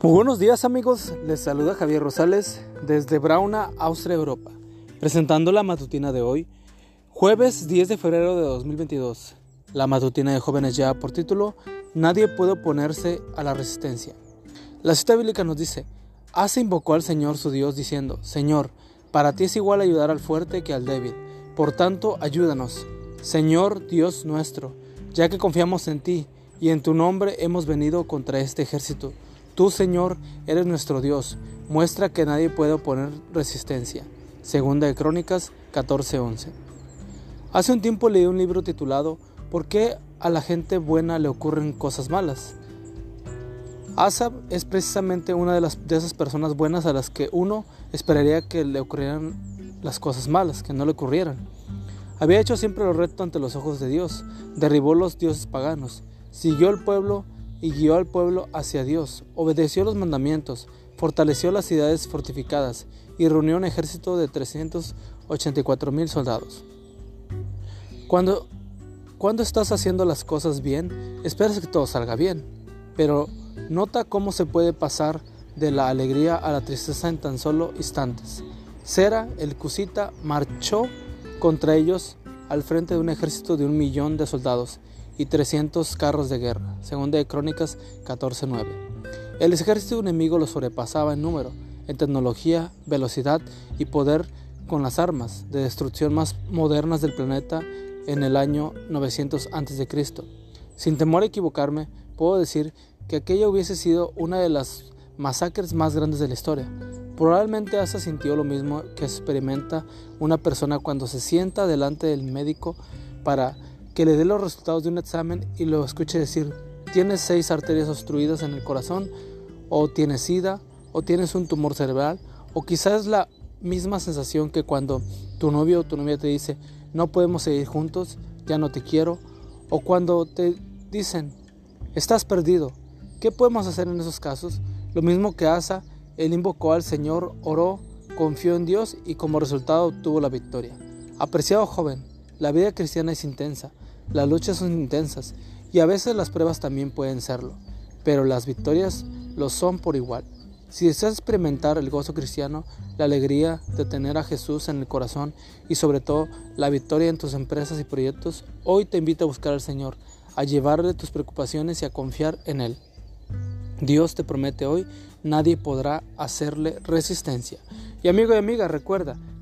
Buenos días amigos, les saluda Javier Rosales desde Brauna, Austria, Europa, presentando la matutina de hoy, jueves 10 de febrero de 2022. La matutina de jóvenes ya por título, Nadie puede oponerse a la resistencia. La cita bíblica nos dice, Hace invocó al Señor su Dios diciendo, Señor, para ti es igual ayudar al fuerte que al débil, por tanto ayúdanos, Señor Dios nuestro, ya que confiamos en ti y en tu nombre hemos venido contra este ejército Tú, Señor, eres nuestro Dios, muestra que nadie puede oponer resistencia. Segunda de Crónicas 14:11. Hace un tiempo leí un libro titulado ¿Por qué a la gente buena le ocurren cosas malas? Asab es precisamente una de, esas personas buenas a las que uno esperaría que le ocurrieran las cosas malas, que no le ocurrieran. Había hecho siempre lo recto ante los ojos de Dios, derribó los dioses paganos, siguió al pueblo y guió al pueblo hacia Dios, obedeció los mandamientos, fortaleció las ciudades fortificadas y reunió un ejército de 384 mil soldados. Cuando, cuando estás haciendo las cosas bien, esperas que todo salga bien, pero nota cómo se puede pasar de la alegría a la tristeza en tan solo instantes. Sera, el Cusita, marchó contra ellos al frente de un ejército de un millón de soldados y 300 carros de guerra, según de Crónicas 14.9. El ejército enemigo lo sobrepasaba en número, en tecnología, velocidad y poder con las armas de destrucción más modernas del planeta en el año 900 a.C. Sin temor a equivocarme, puedo decir que aquella hubiese sido una de las masacres más grandes de la historia. Probablemente Asa sintió lo mismo que experimenta una persona cuando se sienta delante del médico para que le dé los resultados de un examen y lo escuche decir, tienes seis arterias obstruidas en el corazón, o tienes sida, o tienes un tumor cerebral, o quizás la misma sensación que cuando tu novio o tu novia te dice, no podemos seguir juntos, ya no te quiero, o cuando te dicen, estás perdido. ¿Qué podemos hacer en esos casos? Lo mismo que Asa, él invocó al Señor, oró, confió en Dios y como resultado obtuvo la victoria. Apreciado joven, la vida cristiana es intensa, las luchas son intensas y a veces las pruebas también pueden serlo, pero las victorias lo son por igual. Si deseas experimentar el gozo cristiano, la alegría de tener a Jesús en el corazón y sobre todo la victoria en tus empresas y proyectos, hoy te invito a buscar al Señor, a llevarle tus preocupaciones y a confiar en Él. Dios te promete hoy, nadie podrá hacerle resistencia. Y amigo y amiga, recuerda